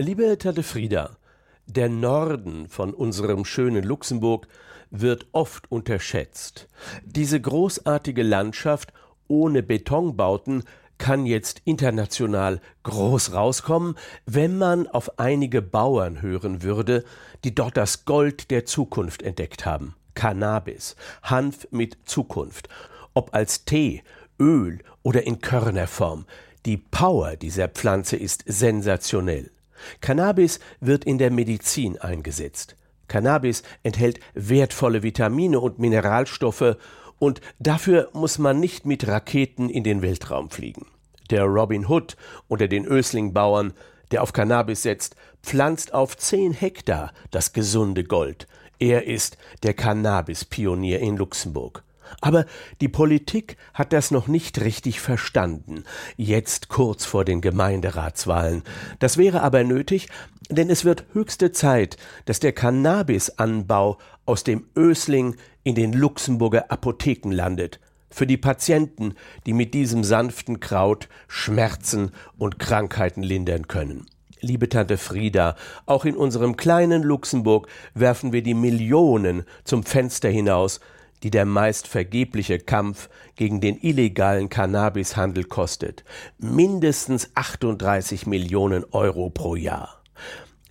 Liebe Tante Frieda, der Norden von unserem schönen Luxemburg wird oft unterschätzt. Diese großartige Landschaft ohne Betonbauten kann jetzt international groß rauskommen, wenn man auf einige Bauern hören würde, die dort das Gold der Zukunft entdeckt haben. Cannabis, Hanf mit Zukunft, ob als Tee, Öl oder in Körnerform. Die Power dieser Pflanze ist sensationell. Cannabis wird in der Medizin eingesetzt. Cannabis enthält wertvolle Vitamine und Mineralstoffe und dafür muss man nicht mit Raketen in den Weltraum fliegen. Der Robin Hood unter den Ösling-Bauern, der auf Cannabis setzt, pflanzt auf zehn Hektar das gesunde Gold. Er ist der Cannabis-Pionier in Luxemburg. Aber die Politik hat das noch nicht richtig verstanden, jetzt kurz vor den Gemeinderatswahlen. Das wäre aber nötig, denn es wird höchste Zeit, dass der Cannabisanbau aus dem Ösling in den Luxemburger Apotheken landet. Für die Patienten, die mit diesem sanften Kraut Schmerzen und Krankheiten lindern können. Liebe Tante Frieda, auch in unserem kleinen Luxemburg werfen wir die Millionen zum Fenster hinaus, die der meist vergebliche Kampf gegen den illegalen Cannabishandel kostet. Mindestens 38 Millionen Euro pro Jahr.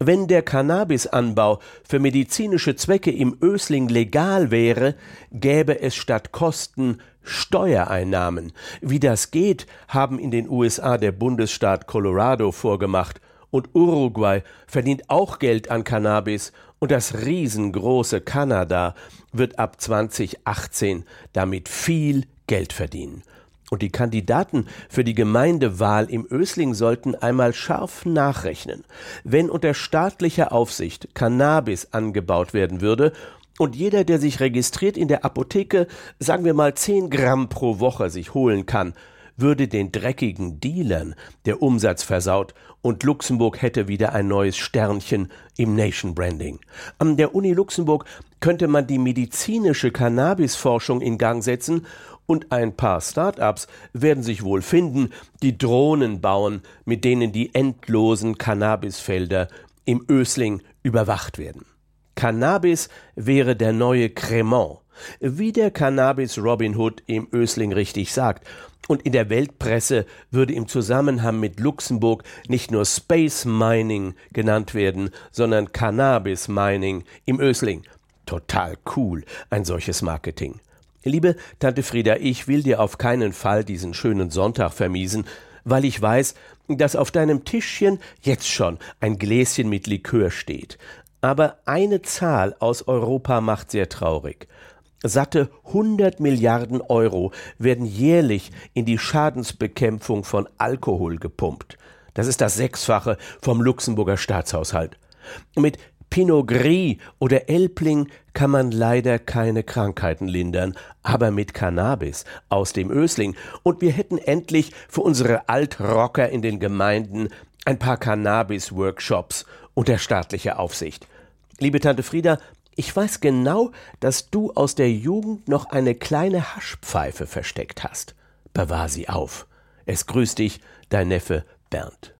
Wenn der Cannabisanbau für medizinische Zwecke im Ösling legal wäre, gäbe es statt Kosten Steuereinnahmen. Wie das geht, haben in den USA der Bundesstaat Colorado vorgemacht und Uruguay verdient auch Geld an Cannabis und das riesengroße Kanada wird ab 2018 damit viel Geld verdienen. Und die Kandidaten für die Gemeindewahl im Ösling sollten einmal scharf nachrechnen. Wenn unter staatlicher Aufsicht Cannabis angebaut werden würde und jeder, der sich registriert in der Apotheke, sagen wir mal 10 Gramm pro Woche sich holen kann, würde den dreckigen Dealern der Umsatz versaut und Luxemburg hätte wieder ein neues Sternchen im Nation Branding. An der Uni Luxemburg könnte man die medizinische Cannabisforschung in Gang setzen und ein paar Start-ups werden sich wohl finden, die Drohnen bauen, mit denen die endlosen Cannabisfelder im Ösling überwacht werden. Cannabis wäre der neue Cremant, wie der Cannabis Robin Hood im Ösling richtig sagt. Und in der Weltpresse würde im Zusammenhang mit Luxemburg nicht nur Space Mining genannt werden, sondern Cannabis Mining im Ösling. Total cool, ein solches Marketing. Liebe Tante Frieda, ich will dir auf keinen Fall diesen schönen Sonntag vermiesen, weil ich weiß, dass auf deinem Tischchen jetzt schon ein Gläschen mit Likör steht. Aber eine Zahl aus Europa macht sehr traurig. Satte 100 Milliarden Euro werden jährlich in die Schadensbekämpfung von Alkohol gepumpt. Das ist das Sechsfache vom Luxemburger Staatshaushalt. Mit Pinot Gris oder Elbling kann man leider keine Krankheiten lindern, aber mit Cannabis aus dem Ösling. Und wir hätten endlich für unsere Altrocker in den Gemeinden ein paar Cannabis-Workshops unter staatlicher Aufsicht. Liebe Tante Frieda, ich weiß genau, dass du aus der Jugend noch eine kleine Haschpfeife versteckt hast. Bewahr sie auf. Es grüßt dich, dein Neffe Bernd.